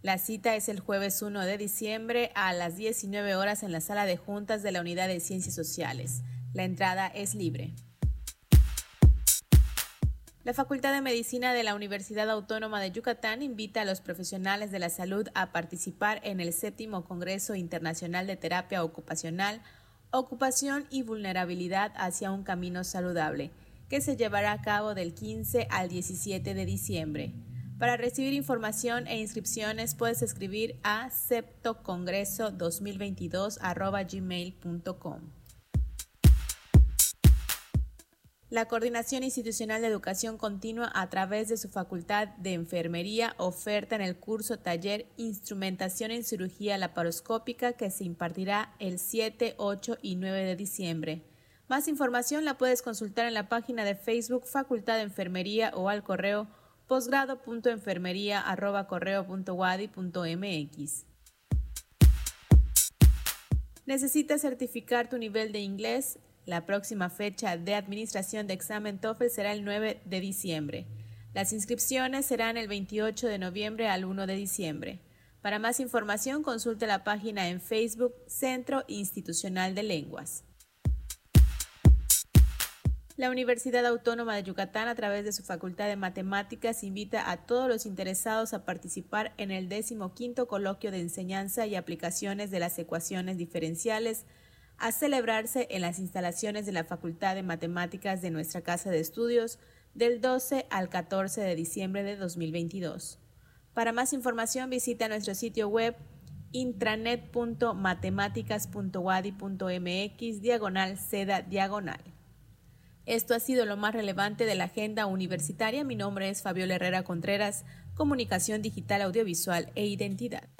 La cita es el jueves 1 de diciembre a las 19 horas en la sala de juntas de la Unidad de Ciencias Sociales. La entrada es libre. La Facultad de Medicina de la Universidad Autónoma de Yucatán invita a los profesionales de la salud a participar en el séptimo Congreso Internacional de Terapia Ocupacional Ocupación y vulnerabilidad hacia un camino saludable, que se llevará a cabo del 15 al 17 de diciembre. Para recibir información e inscripciones puedes escribir a septocongreso2022.gmail.com. La Coordinación Institucional de Educación Continua, a través de su Facultad de Enfermería, oferta en el curso Taller Instrumentación en Cirugía Laparoscópica que se impartirá el 7, 8 y 9 de diciembre. Más información la puedes consultar en la página de Facebook Facultad de Enfermería o al correo posgrado.enfermería.correo.wadi.mx. ¿Necesitas certificar tu nivel de inglés? La próxima fecha de administración de examen TOEFL será el 9 de diciembre. Las inscripciones serán el 28 de noviembre al 1 de diciembre. Para más información consulte la página en Facebook Centro Institucional de Lenguas. La Universidad Autónoma de Yucatán, a través de su Facultad de Matemáticas, invita a todos los interesados a participar en el 15 Coloquio de Enseñanza y Aplicaciones de las Ecuaciones Diferenciales, a celebrarse en las instalaciones de la Facultad de Matemáticas de nuestra Casa de Estudios del 12 al 14 de diciembre de 2022. Para más información visita nuestro sitio web intranet.matemáticas.wadi.mx diagonal seda diagonal. Esto ha sido lo más relevante de la agenda universitaria. Mi nombre es Fabiola Herrera Contreras, Comunicación Digital, Audiovisual e Identidad.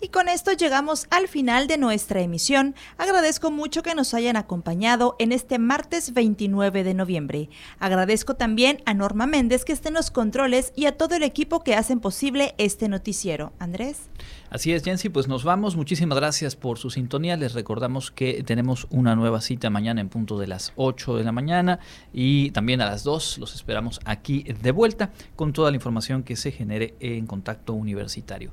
Y con esto llegamos al final de nuestra emisión. Agradezco mucho que nos hayan acompañado en este martes 29 de noviembre. Agradezco también a Norma Méndez que esté en los controles y a todo el equipo que hacen posible este noticiero. Andrés. Así es, Jensi, pues nos vamos. Muchísimas gracias por su sintonía. Les recordamos que tenemos una nueva cita mañana en punto de las 8 de la mañana y también a las 2. Los esperamos aquí de vuelta con toda la información que se genere en contacto universitario.